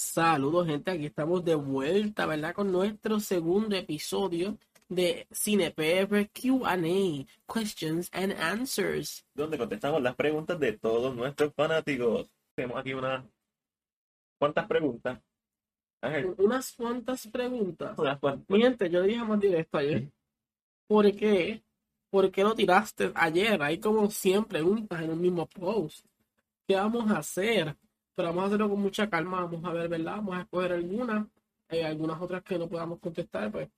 Saludos, gente. Aquí estamos de vuelta, ¿verdad? Con nuestro segundo episodio de CinePR QA, Questions and Answers. donde contestamos las preguntas de todos nuestros fanáticos. Tenemos aquí unas cuantas preguntas. Ángel, Unas cuantas preguntas. unas cuantas. Yo dije más directo ayer. ¿Por qué? ¿Por qué lo tiraste ayer? Hay como 100 preguntas en un mismo post. ¿Qué vamos a hacer? Pero vamos a hacerlo con mucha calma. Vamos a ver, ¿verdad? Vamos a escoger algunas. Eh, algunas otras que no podamos contestar, pues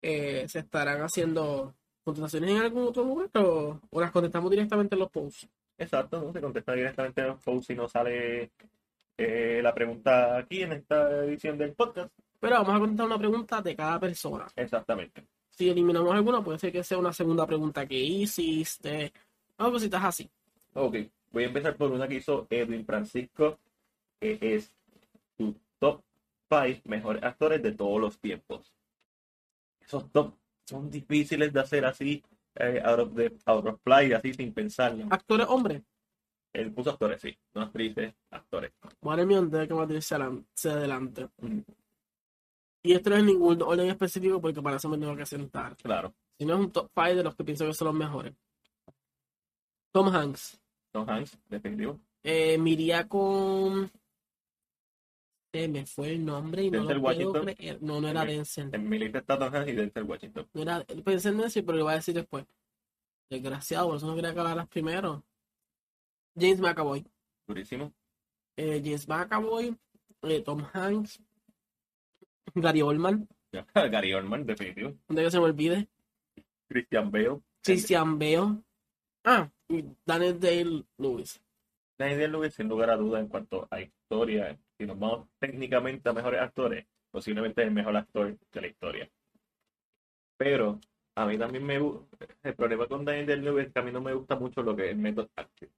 eh, se estarán haciendo contestaciones en algún otro lugar o, o las contestamos directamente en los posts. Exacto, no se contesta directamente en los posts si no sale eh, la pregunta aquí en esta edición del podcast. Pero vamos a contestar una pregunta de cada persona. Exactamente. Si eliminamos alguna, puede ser que sea una segunda pregunta que hiciste. O cositas así. Ok, voy a empezar por una que hizo Edwin Francisco, es tu top 5 mejores actores de todos los tiempos. Esos top son difíciles de hacer así, eh, out, of the, out of fly, así sin pensarlo. Actores hombres. Él puso actores, sí, no actrices, actores. Madre mía, antes de que Matilde se adelan- se adelante. Mm, Y esto no es ningún orden específico porque para eso me tengo que sentar. Claro, Si no es un top 5 de los que pienso que son los mejores. Tom Hanks. Tom Hanks, definitivo. Eh, me iría con. Se me fue el nombre y no lo puedo Washington. creer. No, no era Ok. Denzel. En mi lista está Tom Hanks y Denzel Washington. No era, pensé en Denzel, pero lo iba a decir después. Desgraciado, por eso no quería que hablaras primero. James McAvoy. Durísimo. Eh, James McAvoy. eh, Tom Hanks. Gary Oldman. Gary Oldman, definitivo. Donde que se me olvide. Christian Bale. Christian Bale. Ah, y Daniel Day Lewis. Daniel Lewis, sin lugar a duda, en cuanto a historia, si nos vamos técnicamente a mejores actores, posiblemente es el mejor actor de la historia. Pero a mí también me gusta, el problema con Daniel Lewis es que a mí no me gusta mucho lo que es el método acting.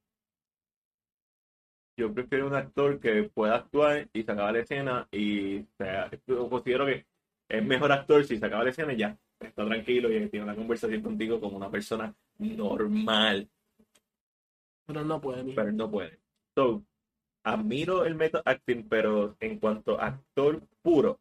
Yo prefiero un actor que pueda actuar y se acaba la escena y o sea, yo considero que es mejor actor si se acaba la escena y ya está tranquilo y tiene una conversación contigo como una persona normal Pero no puede. pero no puede. So, admiro el método acting, pero en cuanto a actor puro,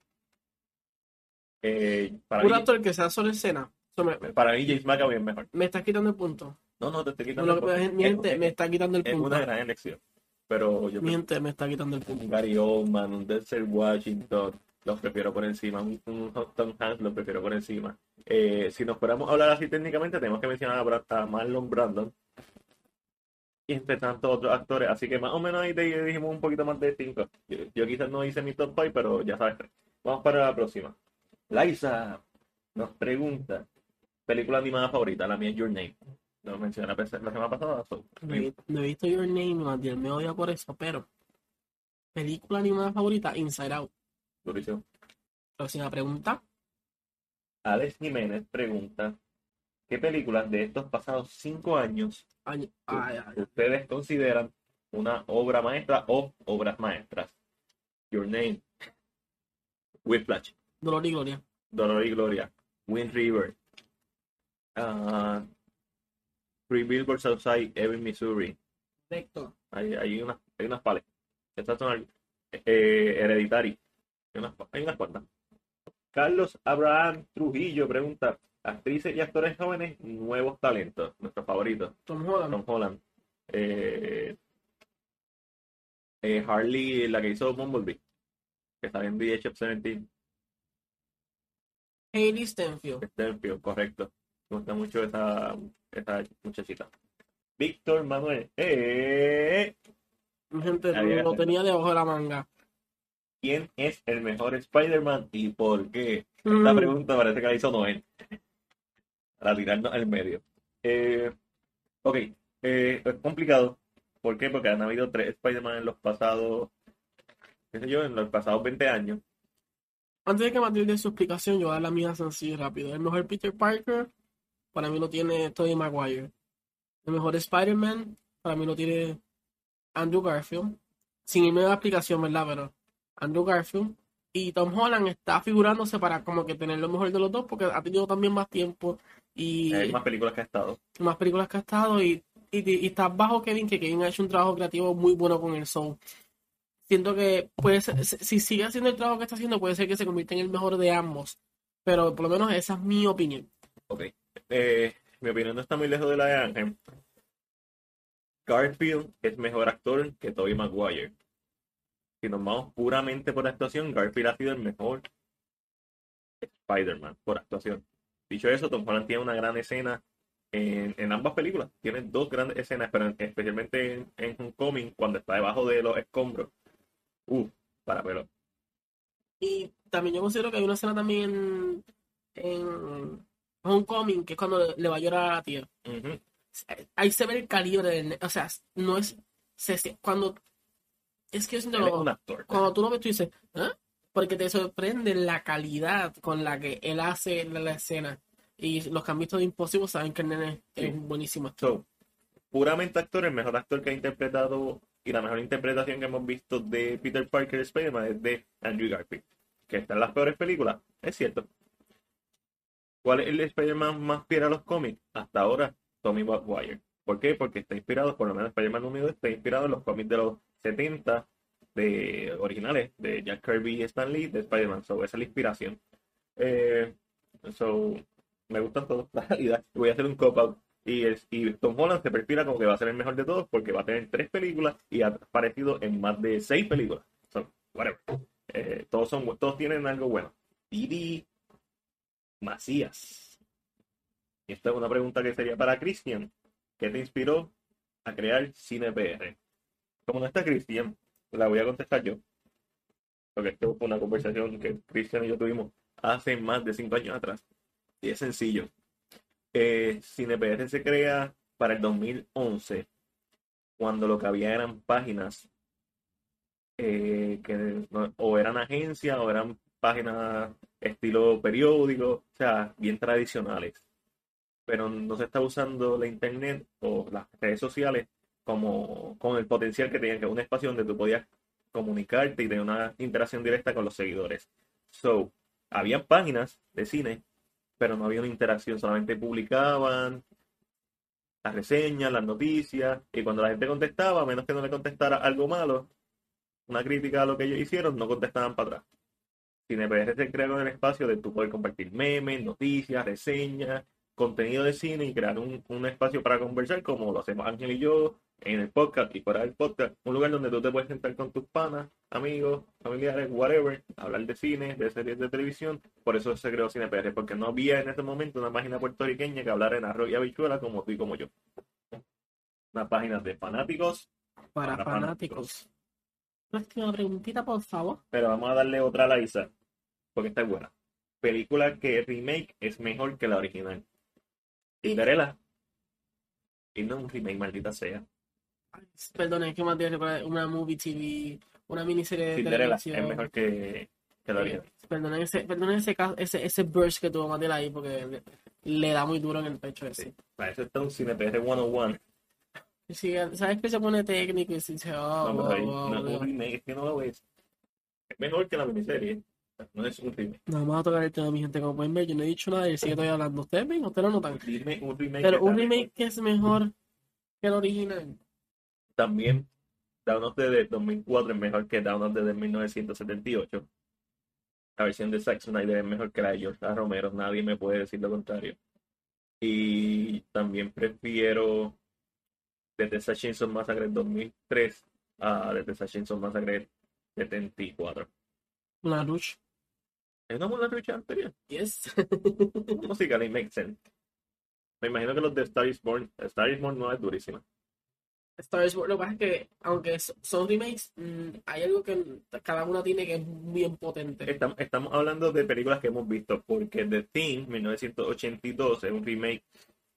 eh, para, Un mí, actor que sea solo escena. Me, para mí James McAvoy es mejor. me está quitando el punto. No, no, te estoy No, quitando que el es- mi es- gente es- me está quitando el es punto. una gran elección. Pero yo Mi prefiero gente me está quitando el punto. un Gary Oldman, un Denzel Washington, los prefiero por encima. Un, un Tom Hanks los prefiero por encima. Eh, si nos fuéramos a hablar así técnicamente, tenemos que mencionar a Marlon Brandon. Y entre tantos otros actores. Así que más o menos ahí te dijimos un poquito más de cinco. Yo, yo quizás no hice mi top 5, pero ya sabes. Vamos para la próxima. Liza nos pregunta: película animada favorita. La mía es Your Name. Lo mencioné la, la semana pasada. so, No he, no he visto Your Name, Matiel me odia por eso, pero película animada favorita, Inside Out. durísimo. Próxima pregunta. Alex Jiménez pregunta: ¿Qué películas de estos pasados cinco años Ay, ay, ay. ustedes consideran una obra maestra o obras maestras? Your Name, Whiplash, Dolor y Gloria. Dolor y Gloria, Wind River, ah, Three Billboards Outside Ebbing, Missouri. Perfecto. Hay, hay unas, hay unas pales. Estas son eh, Hereditary. Hay unas, hay unas cuantas. Carlos Abraham Trujillo pregunta: actrices y actores jóvenes, nuevos talentos, nuestros favoritos. Tom Holland. Tom Holland. Eh, eh, Harley, la que hizo Bumblebee, que sale en VHF 17, Hailey Stenfield. Stenfield, correcto. Me gusta mucho esa, esa muchachita. Víctor Manuel, eh, gente lo, tenía debajo de la manga. ¿quién es el mejor Spider-Man y por qué? Esta Mm, pregunta parece que la hizo Noel. Para tirarnos al medio. Eh, ok, eh, es complicado. ¿Por qué? Porque han habido tres Spider-Man en los pasados, qué sé yo, en los pasados 20 años. Antes de que Matilde dé su explicación, yo voy a dar la mía sencilla y rápido. El mejor Peter Parker, para mí lo tiene Tobey Maguire. El mejor Spider-Man, para mí lo tiene Andrew Garfield. Sin irme a la explicación, ¿verdad? Pero Andrew Garfield. Y Tom Holland está figurándose para como que tener lo mejor de los dos, porque ha tenido también más tiempo y Hay más películas que ha estado. más películas que ha estado y, y, y está bajo Kevin, que Kevin ha hecho un trabajo creativo muy bueno con el Soul. siento que si si sigue haciendo el trabajo que está haciendo, puede ser que se convierta en el mejor de ambos. Pero por lo menos esa es mi opinión. Ok. Eh, mi opinión no está muy lejos de la de Ángel. Garfield es mejor actor que Tobey Maguire. Si nos vamos puramente por actuación, Garfield ha sido el mejor Spider-Man por actuación. Dicho eso, Tom Holland tiene una gran escena en, en ambas películas. Tiene dos grandes escenas, pero en- especialmente en, en Homecoming, cuando está debajo de los escombros. Uh, para pelo. Y también yo considero que hay una escena también en Homecoming, que es cuando le va a llorar a la tía. Ahí se ve el calibre del... O sea, no es... se- cuando... Es que yo siento un actor. cuando tú lo ves, tú dices, ¿ah? Porque te sorprende la calidad con la que él hace la, la escena. Y los que han visto de Impossible saben que el nene Sí. es un buenísimo. So, puramente actor, el mejor actor que ha interpretado y la mejor interpretación que hemos visto de Peter Parker Spider-Man es de Andrew Garfield. Que está en las peores películas, es cierto. ¿Cuál es el Spider-Man más fiel a los cómics? Hasta ahora, Tommy Maguire. ¿Por qué? Porque está inspirado, por lo menos Spider-Man número está inspirado en los cómics de los 70 de originales de Jack Kirby y Stan Lee de Spider-Man. So, esa es la inspiración. Eh, so, me gustan todos, la realidad. Voy a hacer un cop-out. Y, y Tom Holland se perfila como que va a ser el mejor de todos porque va a tener tres películas y ha aparecido en más de seis películas. So, whatever. Eh, todos, son, todos tienen algo bueno. Didi Macías. Y esta es una pregunta que sería para Christian. ¿Qué te inspiró a crear Cine PR? Como no está Christian, la voy a contestar yo. Porque esto fue una conversación que Christian y yo tuvimos hace más de cinco años atrás. Y es sencillo. Eh, CinePR se crea para el 2011, cuando lo que había eran páginas eh, que o eran agencias o eran páginas estilo periódico, o sea, bien tradicionales. Pero no se está usando la internet o las redes sociales como con el potencial que tenían, que un espacio donde tú podías comunicarte y tener una interacción directa con los seguidores. So, había páginas de cine pero no había una interacción, solamente publicaban las reseñas, las noticias, y cuando la gente contestaba, a menos que no le contestara algo malo, una crítica a lo que ellos hicieron, no contestaban para atrás. CinePR se creó en el espacio de tú poder compartir memes, noticias, reseñas, contenido de cine y crear un espacio para conversar como lo hacemos Ángel y yo en el podcast y fuera del podcast, un lugar donde tú te puedes sentar con tus panas, amigos, familiares, whatever, hablar de cine, de series de televisión, por eso se creó CinePR, porque no había en ese momento una página puertorriqueña que hablara en arroz y habichuela como tú y como yo. Una página de fanáticos, Para Para fanáticos. Próxima preguntita, por favor. pero vamos a darle otra a la Isa, porque está buena. Película que remake es mejor que la original. Cinderella. Y no un remake, maldita sea. Perdone, que más tiene una movie TV, una miniserie de Cinderella es televisión. mejor que, que la Eh, original. Perdonen ese, perdonen ese, ca- ese, ese burst que tuvo Mattel ahí porque le, le da muy duro en el pecho ese. Sí. Para eso está un CinePR 101. Sí, ¿Sabes que se pone técnico y se dice, oh, No, wow, ahí wow, no es wow. remake, es que no lo ves. Es mejor que la miniserie. No es un remake. No, vamos a tocar el tema, mi gente. Como pueden ver, yo no he dicho nada y sigue todavía hablando. ¿Ustedes ven? ¿Ustedes lo notan? Un remake, un remake Pero un remake mejor. que es mejor que el original. También of the Dead 2004 es mejor que of the Dead 1978. La versión de Zack Snyder es mejor que la de George A. Romero. Nadie me puede decir lo contrario. Y también prefiero The Texas Chainsaw Massacre 2003 a The Texas Chainsaw Massacre 74. Una lucha. ¿Es una lucha anterior? Yes. Musically makes sense. Me imagino que los de Star is Born, Star is Born no es durísima. Star Wars, lo que pasa es que, aunque son remakes, mm, hay algo que cada una tiene que es bien potente. Estamos, estamos hablando de películas que hemos visto, porque The Thing, 1982, es un remake,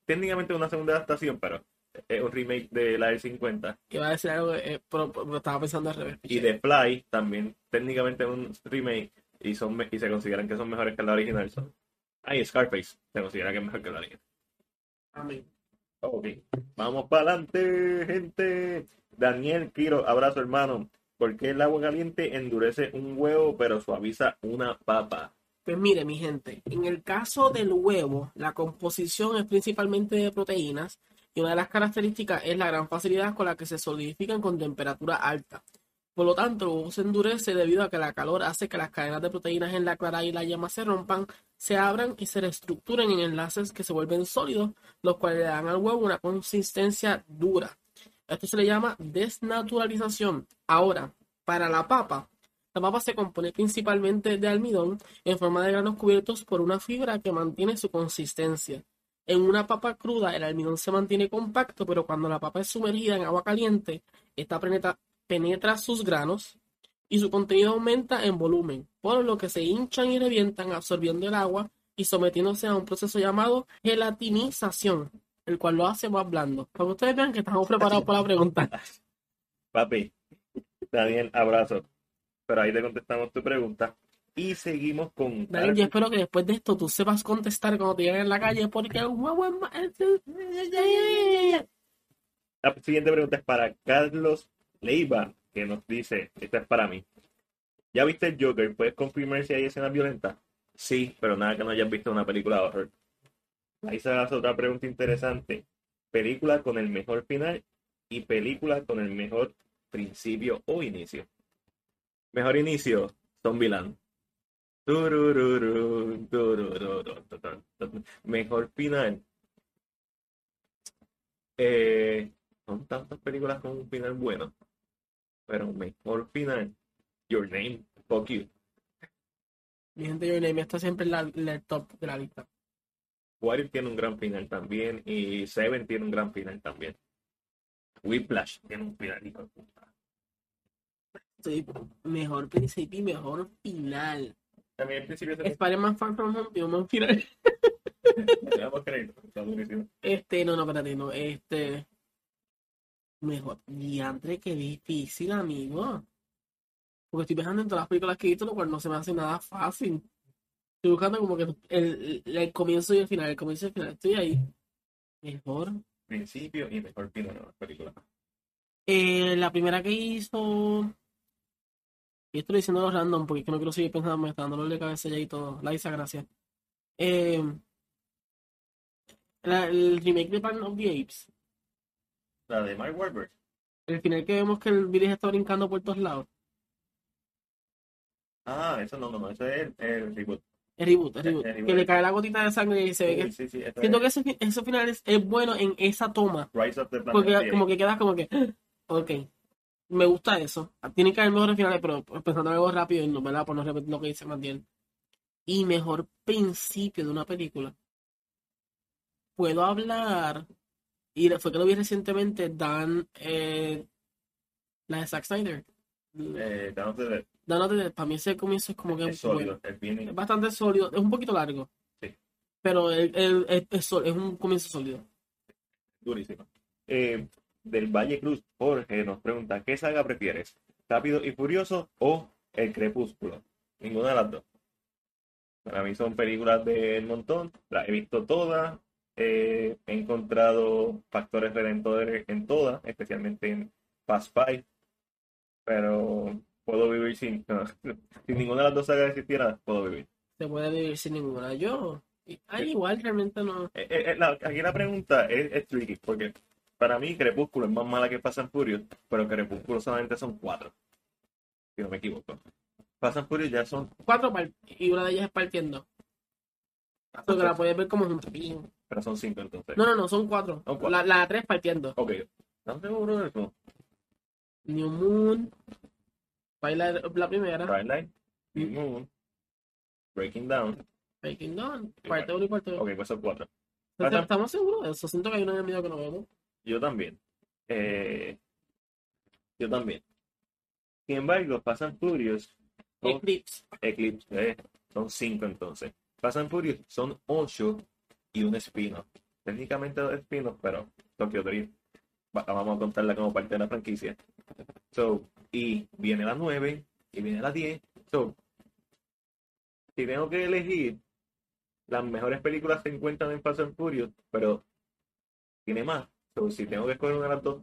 técnicamente una segunda adaptación, pero es un remake de la del 50. Iba a decir algo, eh, pero, pero estaba pensando al revés. Y The Fly, también técnicamente es un remake, y, son, y se consideran que son mejores que la original. Son. Ah, y Scarface, se considera que es mejor que la original. Amén. Ok, vamos para adelante, gente. Daniel Quiro, abrazo hermano. ¿Por qué el agua caliente endurece un huevo pero suaviza una papa? Pues mire, mi gente, en el caso del huevo, la composición es principalmente de proteínas y una de las características es la gran facilidad con la que se solidifican con temperatura alta. Por lo tanto, se endurece debido a que la calor hace que las cadenas de proteínas en la clara y la yema se rompan, se abran y se reestructuren en enlaces que se vuelven sólidos, los cuales le dan al huevo una consistencia dura. Esto se le llama desnaturalización. Ahora, para la papa, la papa se compone principalmente de almidón en forma de granos cubiertos por una fibra que mantiene su consistencia. En una papa cruda, el almidón se mantiene compacto, pero cuando la papa es sumergida en agua caliente, esta penetra, penetra sus granos y su contenido aumenta en volumen, por lo que se hinchan y revientan absorbiendo el agua y sometiéndose a un proceso llamado gelatinización, el cual lo hace más blando. Para que ustedes vean que estamos preparados para la pregunta. Papi, Daniel, abrazo. Pero ahí te contestamos tu pregunta. Y seguimos con. Daniel, yo espero que después de esto tú sepas contestar cuando te lleguen en la calle, porque. La siguiente pregunta es para Carlos Leiva, que nos dice: Esta es para mí. ¿Ya viste el Joker? ¿Puedes confirmar si hay escenas violentas? Sí, pero nada que no hayas visto una película de horror. Ahí se hace otra pregunta interesante. Película con el mejor final y película con el mejor principio o inicio. Mejor inicio, Zombieland. Mejor final. Eh, son tantas películas con un final bueno. Pero mejor final. Your name. Fuck you. Mi gente, Your Name está siempre en la, en el top de la lista. What If tiene un gran final también. Y Seven tiene un gran final también. Whiplash tiene un final. hijo de puta. Sí, mejor principio y mejor final. También el principio se Spider-Man Far From Home tiene un buen final. Este, no, no, espérate, no, este. Mejor. Diantre, qué difícil, amigo. Porque estoy pensando en todas las películas que he visto, lo cual no se me hace nada fácil. Estoy buscando como que el, el, el comienzo y el final, el comienzo y el final. Estoy ahí. Mejor. Principio y mejor final de la película. Eh, la primera que hizo. Y estoy diciendo random porque es que no quiero seguir pensando, me está dando dolor de cabeza ya y todo. La Isa, gracias. Eh, la- el remake de Planet of the Apes. La de Mark Wahlberg. El final que vemos que el Billy está brincando por todos lados. Ah, eso no, no, no. Eso es el, el reboot. El reboot, el reboot. El reboot. Que le cae la gotita de sangre y se ve que. Sí, sí, Siento es que ese, ese final es, es bueno en esa toma. Rise of the Planet Porque como que quedas como que. Ok. Me gusta eso. Tiene que haber mejores finales, pero pensando en algo rápido, y no, ¿verdad? Por no repetir lo que dice Mandiel. Y mejor principio de una película. Puedo hablar. Y fue que lo vi recientemente, Dan. Eh, la de Zack Snyder. Eh, Dawn of the Dead. Dan of the Dead, para mí ese comienzo es como que Es sólido. Es bien. Es bastante sólido, es un poquito largo. Sí. Pero el, es un comienzo sólido. Durísimo. Eh, del Valle Cruz, Jorge nos pregunta: ¿Qué saga prefieres? ¿Rápido y Furioso o El Crepúsculo? Ninguna de las dos. Para mí son películas del montón. Las he visto todas. Eh, he encontrado factores redentores en todas, especialmente en Fast Five. Pero puedo vivir sin. si ninguna de las dos sagas existiera, puedo vivir. Se puede vivir sin ninguna. Yo, ay, igual realmente no. Eh, eh, la- aquí la pregunta es, es tricky, porque para mí Crepúsculo es más mala que Fast and Furious, pero Crepúsculo solamente son cuatro, si no me equivoco. Fast and Furious ya son, Cuatro y una de ellas es partiendo. Porque la puedes ver como juntas. Pero son cinco entonces. No, no, no, son cuatro. La, la tres partiendo. Ok, ¿estás seguro de eso? New Moon. Baila la primera. Twilight, New Moon, Breaking Down, Breaking Dawn. Parte y parte dos. ok, pues son cuatro. Entonces, ¿Estamos seguros de eso? Siento que hay una en el medio que no vemos. Yo también. Eh, yo también. Sin embargo, Fast and Furious Eclipse. Eclipse, eh, son cinco entonces. Fast and Furious son ocho y un spin-off. Técnicamente dos spin-offs, pero Tokyo Drift va- vamos a contarla como parte de la franquicia. So, y viene la 9 y viene la 10. So, si tengo que elegir, las mejores películas se encuentran en Fast and Furious, pero tiene más. So, si tengo que escoger una de las dos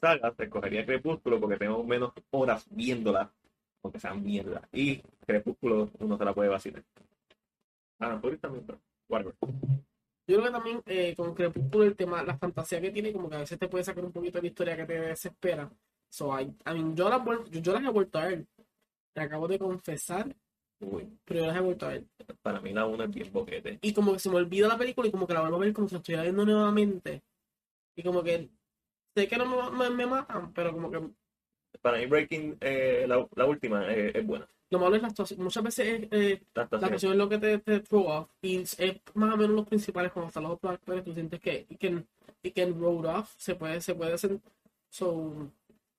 sagas, escogería Crepúsculo porque tengo menos horas viéndola aunque sea mierda. Y Crepúsculo uno se la puede vacilar. Ah, Furious también, pero whatever. Yo creo que también eh, con Crepúsculo el tema, la fantasía que tiene, como que a veces te puede sacar un poquito de la historia que te desespera. So, I, I mean, yo, las yo, yo las he vuelto a ver. Te acabo de confesar, Uy, pero yo las he vuelto a ver. para mí la una es bien boquete. Y como que se me olvida la película y como que la vuelvo a ver como si la estuviera viendo nuevamente. Y como que sé que no me, me, me matan, pero como que Para mí Breaking, eh, la, la última, eh, es buena. Lo malo es la actuación. Muchas veces es, eh, La actuación. es lo que te, te throw off. Y es más o menos los principales cuando están los otros actores. Tú sientes que y que, y que road off se puede, se puede hacer. So,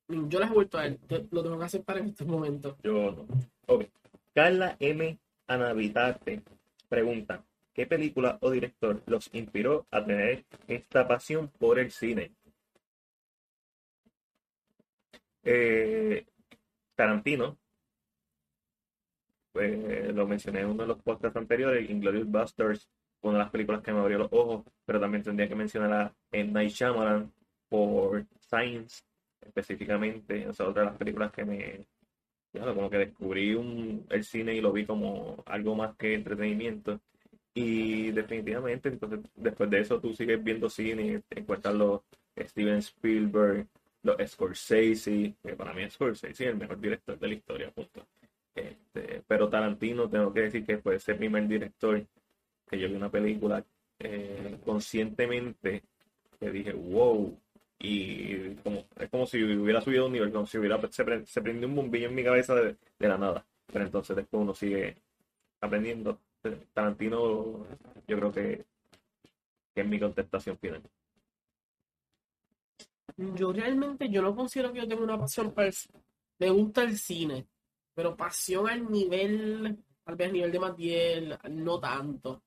yo las he vuelto a. Yo lo tengo que aceptar en estos momentos. Yo no. Ok. Carla M. Anavitarte pregunta: ¿Qué película o director los inspiró a tener esta pasión por el cine? Eh, Tarantino. Pues, lo mencioné en uno de los podcasts anteriores. Inglorious Busters una de las películas que me abrió los ojos. Pero también tendría que mencionar a. Night Shyamalan por Science, específicamente. O sea, otra de las películas que me Claro, como que descubrí un, el cine y lo vi como algo más que entretenimiento. Y definitivamente, entonces, después de eso tú sigues viendo cine, encuentras los Steven Spielberg, los Scorsese, que para mí Scorsese es el mejor director de la historia, punto. Este, pero Tarantino, tengo que decir que fue ese primer director que yo vi una película eh, conscientemente que dije, wow, y como, es como si hubiera subido un nivel, como si hubiera se, pre- un bombillo en mi cabeza de, la nada. Pero entonces después uno sigue aprendiendo. Tarantino, yo creo que, que es mi contestación final. Yo realmente, yo no considero que yo tenga una pasión para el Me gusta el cine, pero pasión al nivel, tal vez a nivel de Matiel, no tanto.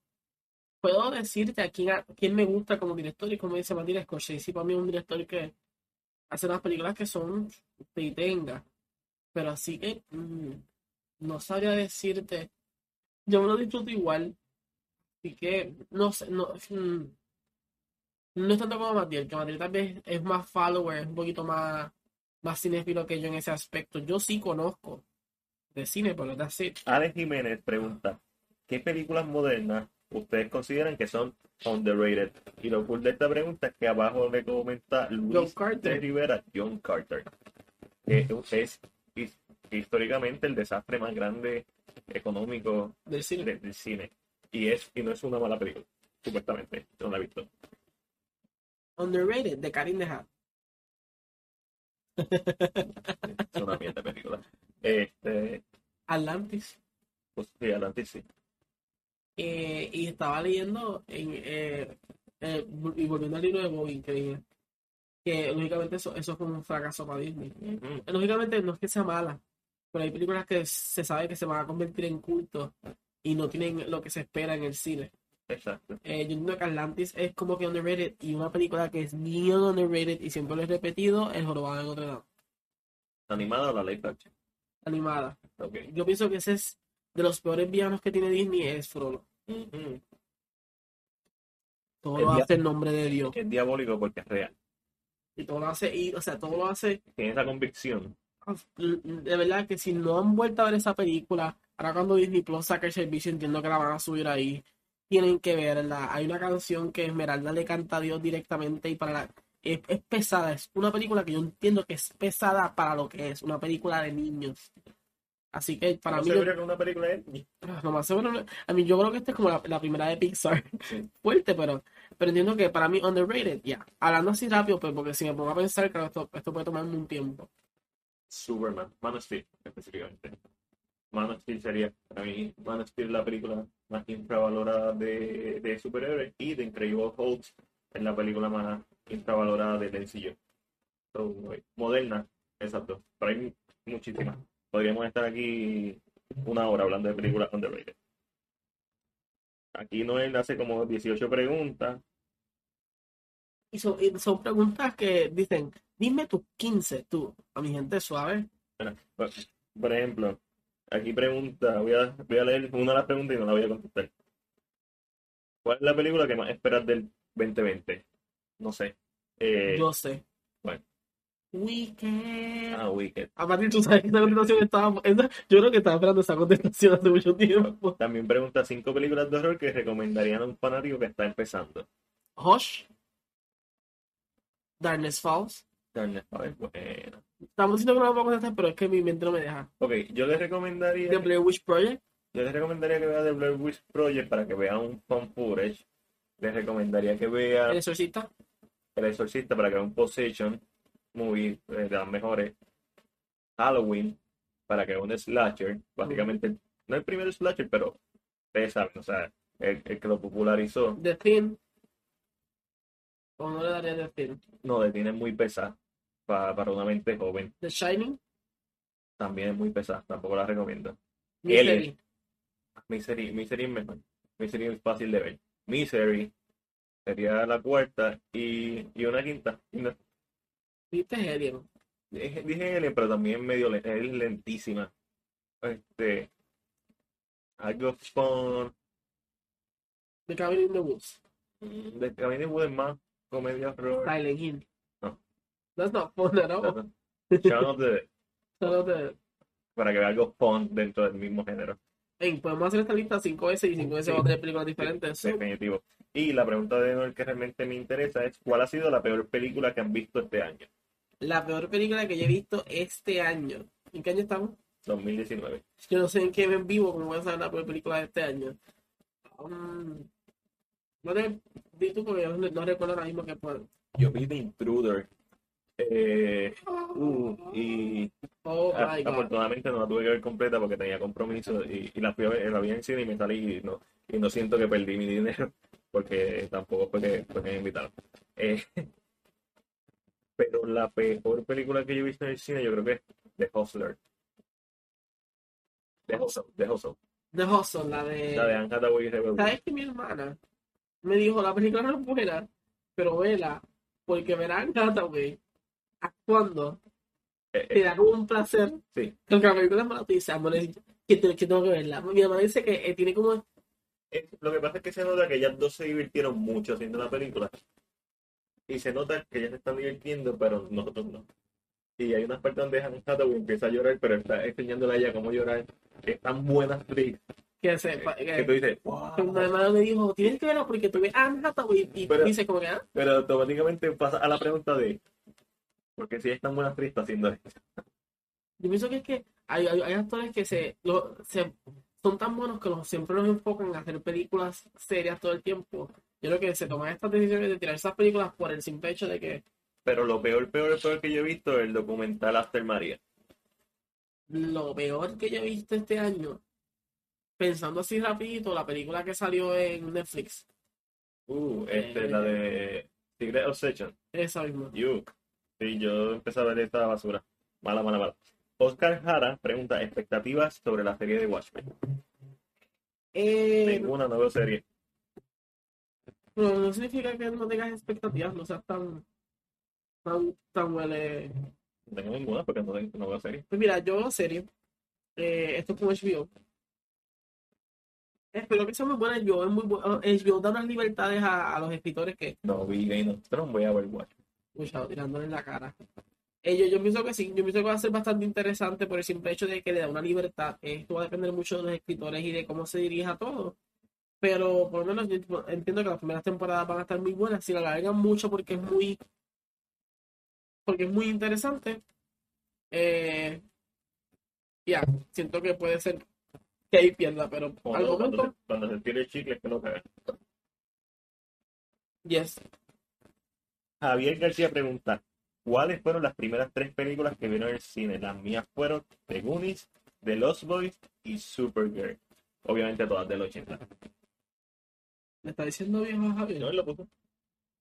Puedo decirte a quién, a quién me gusta como director y como dice Matiel Scorsese, para mí es un director que hace unas películas que son te tenga. Pero así que mm, no sabría decirte. Yo me lo disfruto igual. Así que no sé, no, mm, no es tanto como Matiel, que Matiel tal vez es más follower, es un poquito más, más cinéfilo que yo en ese aspecto. Yo sí conozco de cine, pero that's it. Alex Jiménez pregunta, ¿qué películas modernas ustedes consideran que son underrated? Y lo cool de esta pregunta es que abajo le comenta John Luis de Carter. Rivera, John Carter, que es his- históricamente el desastre más grande económico Del cine. de- del cine. Y es y no es una mala película, supuestamente. No la he visto. Underrated, de Karim de Hat. Es una mierda película. Este, Atlantis. pues sí, adelante sí. Eh, y estaba leyendo en, eh, eh, y volviendo al libro de Bobby, que dije que lógicamente eso, eso fue un fracaso para Disney. Lógicamente no es que sea mala, pero hay películas que se sabe que se van a convertir en culto y no tienen lo que se espera en el cine. Exacto. Yo entiendo que Atlantis es como que underrated y una película que es bien underrated y siempre lo he repetido, El Jorobado de Notre Dame, ¿Animada o la live action? Animada. Yo pienso que ese es de los peores villanos que tiene Disney es Frollo. Ujú. Todo El lo hace en nombre de Dios. Es diabólico porque es real. Y todo lo hace, y, o sea, todo lo hace. Tiene esa convicción. De verdad que si no han vuelto a ver esa película, ahora cuando Disney Plus saca el servicio, entiendo que la van a subir ahí. Tienen que verla. Hay una canción que Esmeralda le canta a Dios directamente y para la. Es, es pesada, es una película que yo entiendo que es pesada para lo que es, una película de niños. Así que para ¿No mí, se yo- vería que una película es? lo más seguro, a mí yo creo que esta es como la, la primera de Pixar. Fuerte, pero, pero entiendo que para mí underrated, ya. Hablando así rápido, pues porque si me pongo a pensar, claro, esto, esto puede tomarme un tiempo. Superman, Man of Steel, específicamente. Man of Steel sería, para mí, Man of Steel la película más infravalorada de, de superhéroes y de Incredible Hulk es la película más infravalorada de sencillo. So, moderna, exacto. Pero hay muchísimas. Podríamos estar aquí una hora hablando de películas underrated. Aquí Noel hace como 18 preguntas. Y son, y son preguntas que dicen, dime tus 15, tú, a mi gente suave. Por, por ejemplo, aquí pregunta, voy a, voy a leer una de las preguntas y no la voy a contestar. ¿Cuál es la película que más esperas del 2020? No sé. Eh, Yo sé. bueno. Wicked. ah, Wicked. A partir tú sabes que esa contestación estaba. esa- yo creo que estaba esperando esa contestación hace mucho tiempo. También pregunta cinco películas de horror que recomendarían a un fanático que está empezando. Hush. Darkness Falls. Darkness Falls, bueno. Estamos diciendo que no vamos a contestar, pero es que mi mente no me deja. Ok, yo les recomendaría, The Blair Witch Project. yo les recomendaría que vean The Blair Witch Project para que vean un fan footage. Les recomendaría que vean El Exorcista. El Exorcista para que vean un Possession movie eh, de las mejores. Halloween para que vean un slasher. Básicamente, no el primer slasher, pero ustedes saben, o sea, el, el que lo popularizó. The Thing. ¿O no le daría The Thing? No, de tiene muy pesada pa- para una mente joven. The Shining. También es muy pesada, tampoco la recomiendo. Misery. Misery, Misery es mejor. Misery es fácil de ver. Misery sería la cuarta y, y una quinta. No- ¿Viste Alien? Dije, dije Alien, pero también medio es lentísima. Este, algo fun. The Cabin in the Woods. De Camino Wood es más comedia horror. Silent Hill. No. That's not fun at all. Shaun of the Dead, Solo de... para que vea algo fun dentro del mismo género. Ey, podemos hacer esta lista cinco veces y cinco veces Sí. vamos a tener películas diferentes. So, Definitivo. Y la pregunta de Noel que realmente me interesa es ¿cuál ha sido la peor película que han visto este año? la peor película que yo he visto este año. ¿En qué año estamos? 2019. Yo no sé en qué en vivo cómo voy a saber la peor película de este año. Um, no te di tú porque yo no, recuerdo ahora mismo que puedo. Yo vi The Intruder. Eh, uh, y Oh a- afortunadamente no la tuve que ver completa porque tenía compromiso y, y la fui a ver, la vi en cine y me salí y no, y no siento que perdí mi dinero porque tampoco fue que, fue que me invitaron. Eh, pero la peor película que yo he visto en el cine yo creo que es The Hustler. The Hustle, The Hustle. The Hustle, la de. La de Anne Hathaway y. ¿Sabes que mi hermana me dijo la película no es buena, pero vela, porque verán Hathaway actuando, Eh, te eh, da como un placer. Sí. Porque la película es mala, tú dices, que, te- tengo que verla. Mi hermana dice que eh, tiene como eh, lo que pasa es que se nota que ellas dos se divirtieron mucho haciendo la película. Y se nota que ellas se están divirtiendo, pero nosotros no. Y hay unas partes donde Anne Hathaway empieza a llorar, pero está enseñándole a ella cómo llorar. Es tan buena actriz que se. que, que- tú dices, que wow. me dijo, tienes que verla porque tú ves a Hathaway y Pero- dice como que, ah, Pero automáticamente pasa a la pregunta de, porque si es tan buena actriz está haciendo esto. Yo pienso que es que hay, hay, hay actores que se, lo- se son tan buenos que los, siempre los enfocan en hacer películas serias todo el tiempo. Yo creo que se toman estas decisiones de tirar esas películas por el simple hecho de que Pero lo peor, peor, peor que yo he visto es el documental After Maria. lo peor que yo he visto este año, pensando así rapidito, la película que salió en Netflix, Uh, este, Eh. la de Secret Obsession. esa misma. Yuck. Sí, yo empecé a ver esta basura. Mala, mala, mala. Oscar Jara pregunta expectativas sobre la serie de Watchmen. Eh, Ninguna nueva serie. no, no significa que no tengas expectativas, no seas tan, tan, tan huele. No tengo ninguna porque no tengo nueva serie. Pues mira, yo serie, eh, esto es como HBO. Espero que sea muy buena. HBO es muy bueno. HBO da unas libertades a, a los escritores que, No vi Game of Thrones, voy a ver Watchmen. escuchado tirándole en la cara. Eh, yo, yo pienso que sí, yo pienso que va a ser bastante interesante por el simple hecho de que le da una libertad. Esto va a depender mucho de los escritores y de cómo se dirija todo. Pero por lo menos yo entiendo que las primeras temporadas van a estar muy buenas. Si la alargan mucho porque es muy. Porque es muy interesante. Eh, ya, siento que puede ser que ahí pierda, pero al Cuando, cuando, momento, se, cuando se tire el chicle que lo caga. yes. Javier García pregunta, ¿cuáles fueron las primeras tres películas que vieron en el cine? Las mías fueron The Goonies, The Lost Boys y Supergirl. Obviamente todas del 80. ¿Me está diciendo viejo Javier? ¿No él lo puso?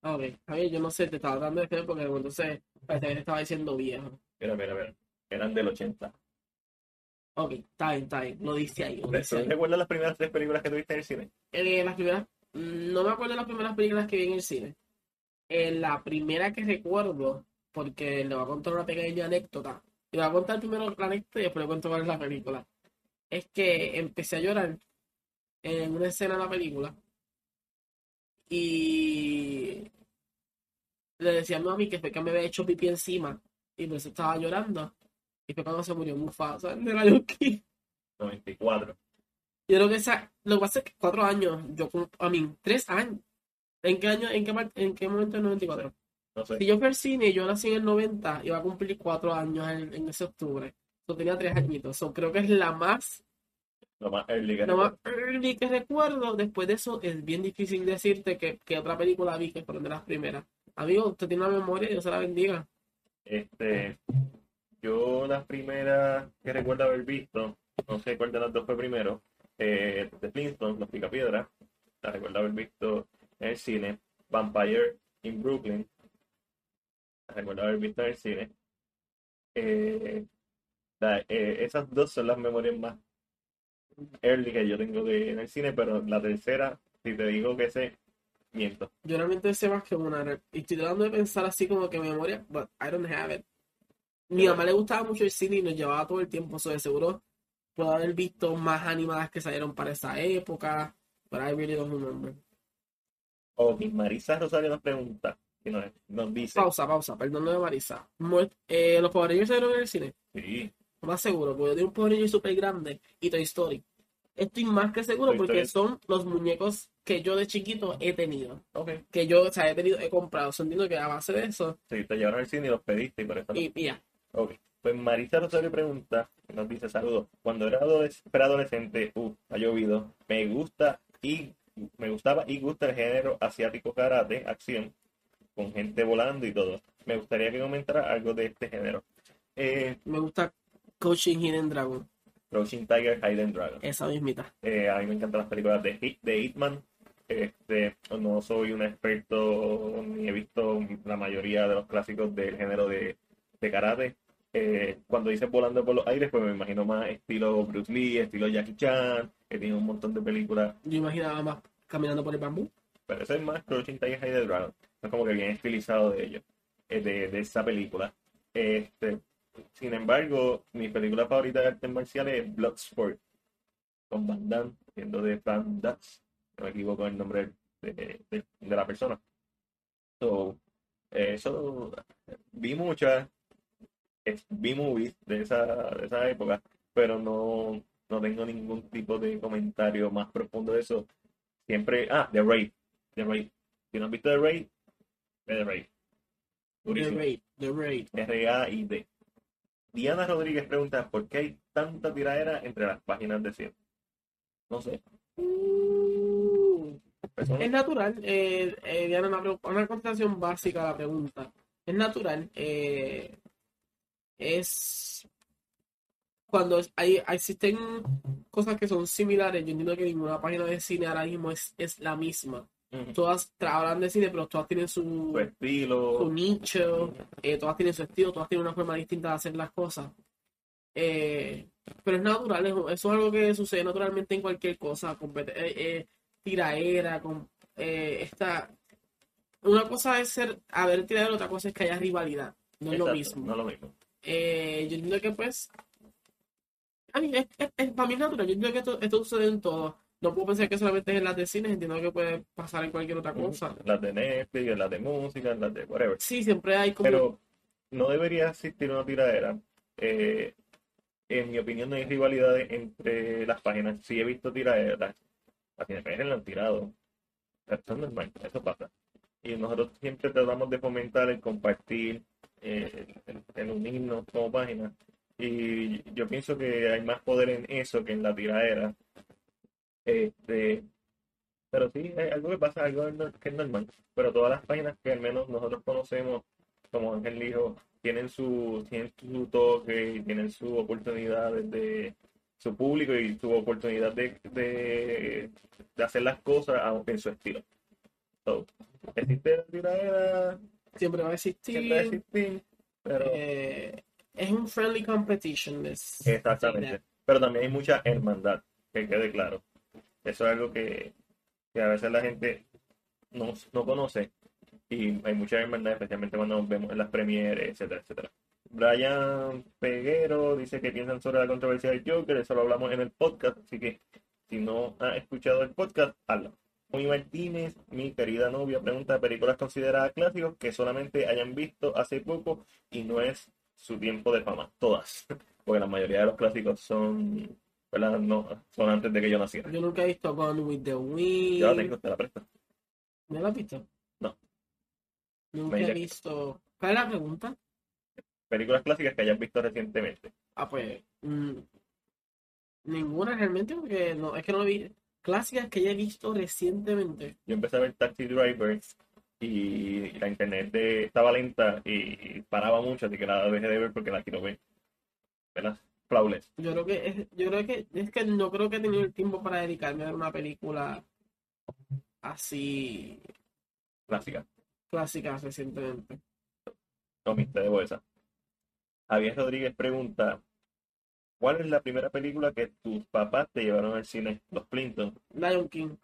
Ah, ok. Javier, yo no sé, te estaba dando de porque entonces parece que te estaba diciendo viejo. Mira, mira, mira. Eran del 80. Ok, está bien, está bien. Lo dice ahí, lo ¿Te dice ahí. recuerdas las primeras tres películas que tuviste en el cine? Eh, las primeras, mm, no me acuerdo de las primeras películas que vi en el cine. Eh, la primera que recuerdo, porque le voy a contar una pequeña anécdota. Le voy a contar primero la anécdota y después le cuento cuál es la película. Es que empecé a llorar en una escena de la película y le decía a mi mami que fue que me había hecho pipí encima y por eso estaba llorando. Y fue cuando se murió Mufasa de la King. 94. Yo creo que esa, lo que pasa es que cuatro años, yo a mí, tres años. ¿En qué año, en qué, en qué momento es 94? No sé. Si yo fui al cine, yo nací en el 90, iba a cumplir cuatro años en, en ese octubre. Yo tenía tres añitos. So, creo que es la más, Lo más early que la más early que recuerdo. Después de eso, es bien difícil decirte que, que otra película vi que fueron de las primeras. Amigo, usted tiene una memoria, Dios se la bendiga. Este, yo las primeras que recuerdo haber visto, no sé cuál de las dos fue primero, eh, The Flintstones, Los Picapiedras, la recuerdo haber visto en el cine, Vampire in Brooklyn, recuerdo haber visto en el cine. Eh, la- eh, esas dos son las memorias más early que yo tengo de, en el cine, pero la tercera, si te digo que sé, miento. Yo realmente sé más que una. Y estoy tratando de pensar así como que memoria, but I don't have it. Mi mamá le gustaba mucho el cine y nos llevaba todo el tiempo, eso de seguro puedo haber visto más animadas que salieron para esa época, but I really don't remember. O mi Marisa Rosario nos pregunta, nos, dice, Pausa, pausa, perdón de Marisa. Eh, ¿Los Power Rangers salieron en el cine? sí, más seguro, porque yo tengo un Power Ranger súper grande y Toy Story. Estoy más que seguro Toy porque Story. son los muñecos que yo de chiquito he tenido. ok. Que yo, o sea, he tenido, he comprado. So, entiendo que a base de eso, Sí, te llevaron al cine y los pediste y por eso. no. y, y ya. Ok. Pues Marisa Rosario pregunta, nos dice saludos. Cuando era adoles- preadolescente, uh, ha llovido. Me gusta y me gustaba y gusta el género asiático karate, acción, con gente volando y todo. Me gustaría que comentara algo de este género. Eh, Me gusta Coaching Hidden Dragon. Crouching Tiger, Hidden Dragon. Esa mismita. Eh, a mí me encantan las películas de, Hit, de Hitman. Este, no soy un experto ni he visto la mayoría de los clásicos del género de, de karate. Eh, cuando dices volando por los aires, pues me imagino más estilo Bruce Lee, estilo Jackie Chan, que tiene un montón de películas. Yo imaginaba más caminando por el bambú. Pero es más Crouching Tiger, Hidden Dragon. Es como que bien estilizado de ellos, eh, de, de esa película. Este, sin embargo, mi película favorita de artes marciales es Bloodsport, con Van Damme, siendo de Van Dutch, no me equivoco el nombre de, de- la persona. So, eso, vi muchas, vi movies de esa, de esa época, pero no, no tengo ningún tipo de comentario más profundo de eso. Siempre, ah, The Raid, The Raid. Si no has visto The Raid, The Raid. The. Raid. The Raid. R-A-I-D. Diana Rodríguez pregunta, ¿por qué hay tanta tiradera entre las páginas de cine? No sé. Uh, es natural. Eh, eh, Diana, una, una contestación básica a la pregunta. Es natural. eh, es cuando hay, existen cosas que son similares. Yo entiendo que ninguna página de cine ahora mismo es, es la misma. Todas hablan de cine, pero todas tienen Su su, estilo. su nicho, eh, todas tienen su estilo, todas tienen una forma distinta de hacer las cosas. Eh, pero es natural, es- eso es algo que sucede naturalmente en cualquier cosa, compet- eh, eh, tiraera, con, esta... Una cosa es ser, haber tiradera, otra cosa es que haya rivalidad, no es lo mismo. No es lo mismo. Eh, yo entiendo que pues, a mí, es, es- es- para mí es natural, yo entiendo que esto, esto sucede en todo. No puedo pensar que solamente es en las de cine, entiendo que puede pasar en cualquier otra cosa. Las de Netflix, las de música, las de whatever. Sí, siempre hay como... Pero no debería existir una tiradera. Eh, en mi opinión, no hay rivalidades entre las páginas. Sí he visto tiraderas. Las TNPR la han tirado. Eso es normal, eso pasa. Y nosotros siempre tratamos de fomentar el compartir, eh, el, el unirnos como página. Y yo pienso que hay más poder en eso que en la tiradera. Este, pero sí, hay algo que pasa, algo que es normal. Pero todas las páginas que al menos nosotros conocemos, como Ángel dijo, tienen su, tienen su toque y tienen su oportunidad de su público y su oportunidad de, de, de hacer las cosas en su estilo. So, existe la tiradera, siempre va a existir. siempre va a existir, pero eh, es un friendly competition. es- exactamente. Pero también hay mucha hermandad, que quede claro. Eso es algo que, que a veces la gente no, no conoce y hay mucha hermandad, especialmente cuando nos vemos en las premieres, etcétera, etcétera. Brian Peguero dice que piensan sobre la controversia del Joker, eso lo hablamos en el podcast, así que si no has escuchado el podcast, hazlo. Muy Martínez, mi querida novia, pregunta películas consideradas clásicos que solamente hayan visto hace poco y no es su tiempo de fama. Todas, porque la mayoría de los clásicos son, ¿verdad? No, son antes de que yo naciera. Yo nunca he visto Gone with the Wind. Yo la tengo, te la presto. ¿Me la has visto? No. Nunca he visto. ¿Cuál es la pregunta? Películas clásicas que hayas visto recientemente. Ah, pues. mm, ninguna realmente, porque no, es que no lo vi. Clásicas que haya visto recientemente. Yo empecé a ver Taxi Driver y la internet de- estaba lenta y paraba mucho, así que la dejé de ver porque la quiero ver. ¿Verdad? Flawless. Yo creo que es, yo creo que es que no creo que he tenido el tiempo para dedicarme a ver una película así Clásica. clásica recientemente. Tommy, te debo esa. Javier Rodríguez pregunta: ¿Cuál es la primera película que tus papás te llevaron al cine? Los Clinton. Lion King.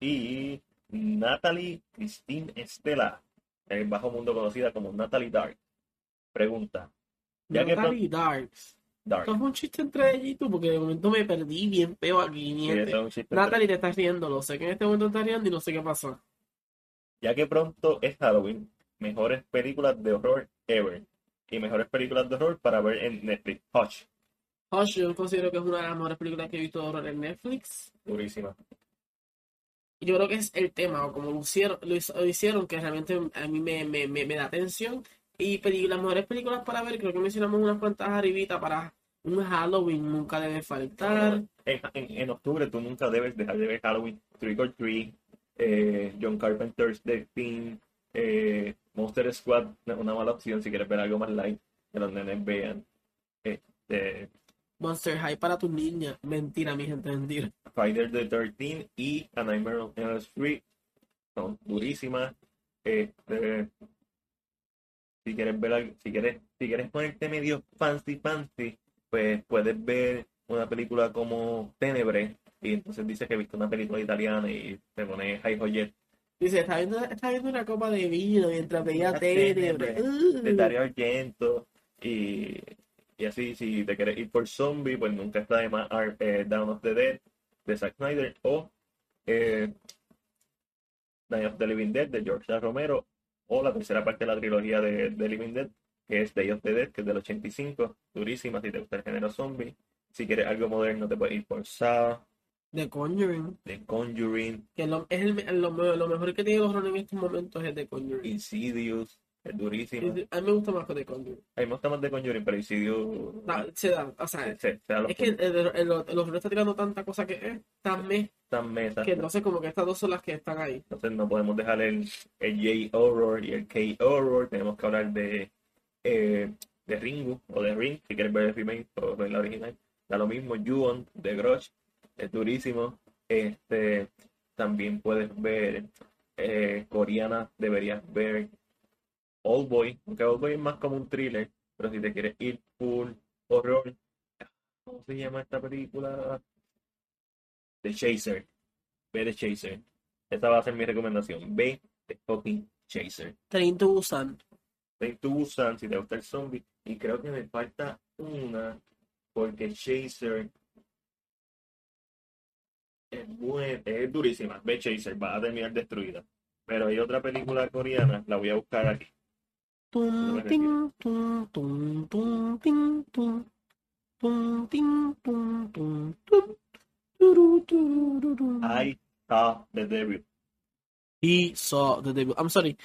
Y Natalie Christine Estela, en el bajo mundo conocida como Natalie Dark, pregunta: Ya que Natalie Darks. Dark. Esto fue un chiste entre ella y tú, porque de momento me perdí bien feo aquí, Sí, Natalie te estás riendo, lo sé que en este momento estás riendo y no sé qué pasó. Ya que pronto es Halloween, mejores películas de horror ever. Y mejores películas de horror para ver en Netflix. Hush, Hush, yo considero que es una de las mejores películas que he visto de horror en Netflix. durísima. Y yo creo que es el tema, o como lo hicieron, lo hicieron que realmente a mí me, me, me, me da atención. Y peli- las mejores películas para ver, creo que mencionamos unas cuantas arribita para un Halloween, nunca debe faltar. En, en, en octubre tú nunca debes dejar de ver Halloween, Trick or Treat, eh, John Carpenter's The Thing, eh, Monster Squad, una mala opción si quieres ver algo más light, que los nenes vean. Este, Monster High para tus niñas. Mentira, mi gente, mentira. Friday the 13 y A Nightmare on Elm Street son durísimas. Este, si quieres ver algo- si quieres, si quieres ponerte medio fancy fancy, pues puedes ver una película como Tenebre y entonces dices que viste una película italiana y te pones High Joyet Dice, está viendo, está viendo una copa de vino mientras veía Tenebre. Tenebre. Uh. de Dario Argento y, y así si te quieres ir por zombie pues nunca está de más eh, Dawn of the Dead de Zack Snyder o eh, Night of the Living Dead de George. Romero o la tercera parte de la trilogía de, de Living Dead que es Day of the Dead que es del 85 durísima si te gusta el género zombie si quieres algo moderno te puedes ir por Saw The Conjuring. The Conjuring Que lo, es el, lo, lo mejor que tiene el horror en estos momentos es The Conjuring. Insidious durísima A mí me gusta más The Conjuring. a mí me gusta más de Conjuring pero Insidious Da- se da, o sea, se- se- se da los es que el, el, el- el está tirando tanta cosa que es tan mes puntas mesas que entonces como que estas dos son las que están ahí. Entonces no podemos dejar el, el J-Horror y el K-Horror. Tenemos que hablar de, eh, de Ringu o de Ring, si quieres ver el remake o ver la original. Da lo mismo, Ju-On de Grudge, es durísimo. Este, también puedes ver eh, coreana, deberías ver Old Boy, aunque Old Boy es más como un thriller, pero si te quieres ir full horror, ¿cómo se llama esta película? The Chaser. Ve The Chaser. Esa va a ser mi recomendación. Ve The fucking Chaser. Train to Busan. Train to Busan si te gusta el zombie. Y creo que me falta una porque Chaser es, buen, es durísima. Ve Chaser, va a terminar destruida. Pero hay otra película coreana, la voy a buscar aquí. Tum, tum, tum, ting, tum. Tum, ting, tum, tum, tum. Turu, turururu. I saw the devil. He saw the devil. I'm sorry.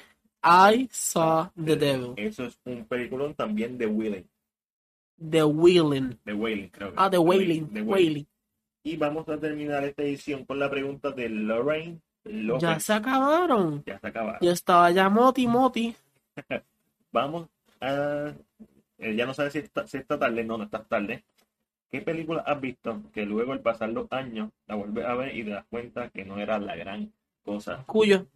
I saw the devil. Eso es un peliculón también de Wailing. The Wailing. De Wailing, creo que. Ah, The Wailing. De Wailing. Y vamos a terminar esta edición con la pregunta de Lorraine López. Ya se acabaron. Ya se acabaron. Yo estaba ya moti moti. Vamos a. eh, ya no sabes si está, si está tarde. No, no estás tarde. ¿Qué película has visto que luego al pasar los años la vuelves a ver y te das cuenta que no era la gran cosa? Cuyo.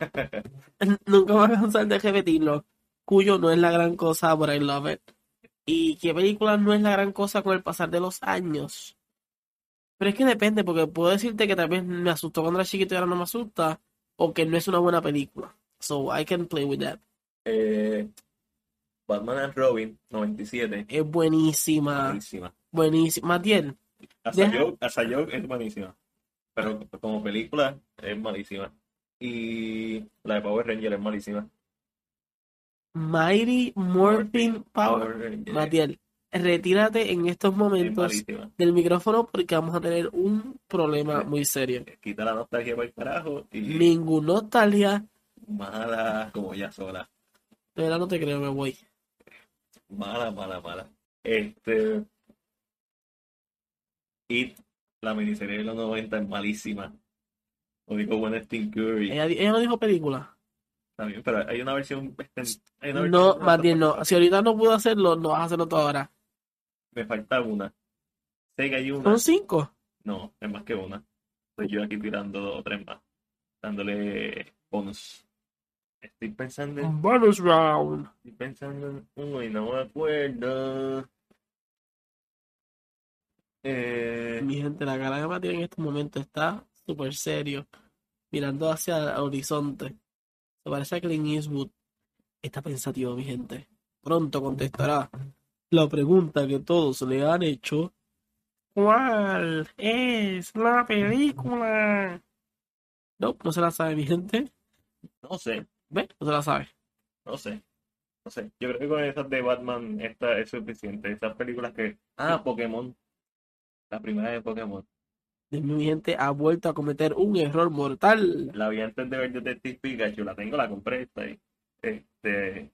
Nunca voy a cansar de repetirlo. Cuyo no es la gran cosa, but I love it. ¿Y qué película no es la gran cosa con el pasar de los años? Pero es que depende, porque puedo decirte que tal vez me asustó cuando era chiquito y ahora no me asusta, o que no es una buena película. So I can play with that. Eh, Batman and Robin 97. Es buenísima. Buenísima. Buenísima. Matiel, Hasta yo, hasta yo es buenísima. Pero como película es malísima. Y la de Power Ranger es malísima. Mighty Morphin Power. Ranger Matiel, retírate en estos es momentos del micrófono porque vamos a tener un problema muy serio. Quita la nostalgia para el carajo y Ninguna nostalgia, mala como ya sola. De verdad no te creo, me voy. Mala, mala, mala. Este. It, la miniserie de los 90 es malísima. Lo dijo Steve Curry. Ella, ella no dijo película. También, pero hay una versión. este, hay una No, versión- más bien no. Si ahorita no pudo hacerlo, no vas a hacerlo todo ahora. Me falta una. Sé que hay una. Son cinco. No, es más que una. Estoy yo aquí tirando dos o tres más. Dándole bonus. Estoy pensando en, Bonus round. estoy pensando en uno y no me acuerdo. Eh, Mi gente, la cara de Matías en este momento está súper serio, mirando hacia el horizonte. Se parece a Clint Eastwood. Está pensativo, mi gente. Pronto contestará la pregunta que todos le han hecho. ¿Cuál es la película? No, no se la sabe, mi gente. no sé, ¿Ves? No se la sabe. no sé. No sé. Yo creo que con esas de Batman esta es suficiente. Esas películas que. Ah, Pokémon. La primera de Pokémon. Mi gente ha vuelto a cometer un error mortal. La vi antes de ver Detective Pikachu. La tengo, la compré. Está ahí. Este.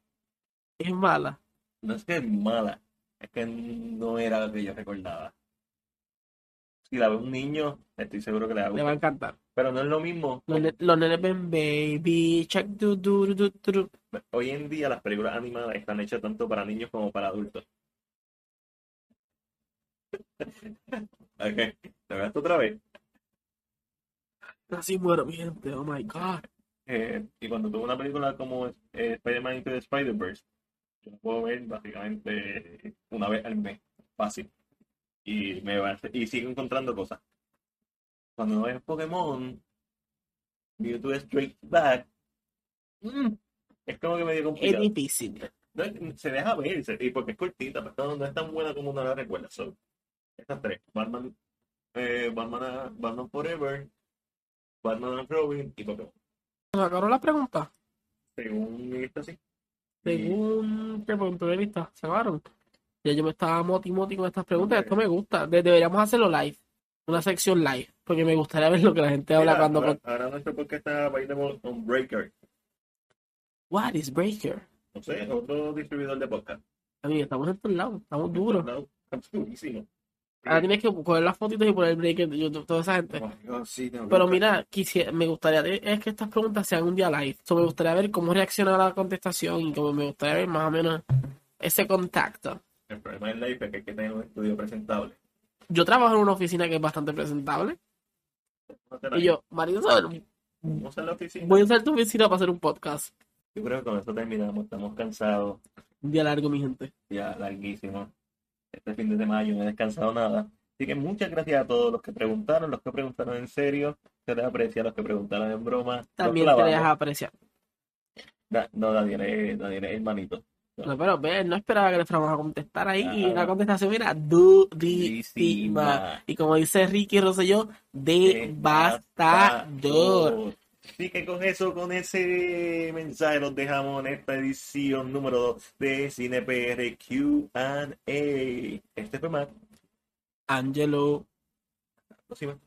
Es mala. No es que es mala, es que no era lo que yo recordaba. Si la ve un niño, estoy seguro que le va a Le va a gustar. encantar. Pero no es lo mismo. Los, ne- los nenes ven baby, check du, du, du. Hoy en día las películas animadas están hechas tanto para niños como para adultos. Ok, ¿te ves otra vez? Así muero, mi gente. Oh my god. Eh, y cuando tuve una película como eh, Spider-Man Into the Spider-Verse, yo la puedo ver básicamente una vez al mes, fácil. Y, me va a hacer- y sigo encontrando cosas. Cuando ves Pokémon, Mewtwo Straight Back, mm, es como que medio Es complicado. difícil. No es- se deja ver, se- y porque es cortita, pero no, no es tan buena como uno la recuerda. So, estas tres, Batman, eh, Batman, Batman Forever, Batman and Robin y Pokémon. ¿Se acabaron las preguntas? Según mi lista, sí. Según qué punto de vista, se acabaron. Ya yo me estaba moti moti con estas preguntas. Esto me gusta. De- deberíamos hacerlo live. Una sección live. Porque me gustaría ver lo que la gente habla Mira, cuando. ahora, ahora nuestro podcast está available on Breaker. What is Breaker? No sé, es otro distribuidor de podcast. Amigo, estamos en todos lados. Estamos duros. No. Ahora tienes que coger las fotitos y poner Breaker de YouTube, toda esa gente. Oh, sí, Pero mira, quisiera, me gustaría es que estas preguntas sean un día live. So, me gustaría ver cómo reacciona la contestación y como me gustaría ver más o menos ese contacto. El problema del live es que hay que tener un estudio presentable. Yo trabajo en una oficina que es bastante presentable. No Y yo, Marisol, Vamos a la oficina. voy a usar tu oficina para hacer un podcast. Yo creo que con esto terminamos. Estamos cansados. Un día largo, mi gente. ya larguísimo. Este fin de semana yo no he descansado nada. Así que muchas gracias a todos los que preguntaron, los que preguntaron en serio. Se les aprecia, los que preguntaron en broma. También te dejas apreciar. Da- no, Daniel es, Daniel es hermanito. No, pero ve, no esperaba que le fuéramos a contestar ahí. Y la contestación era durísima. Y como dice Ricky Rosselló, devastador. Así que con eso, con ese mensaje, los dejamos en esta edición número 2 de CinePR QA. Este fue Matt. Angelo. Próxima.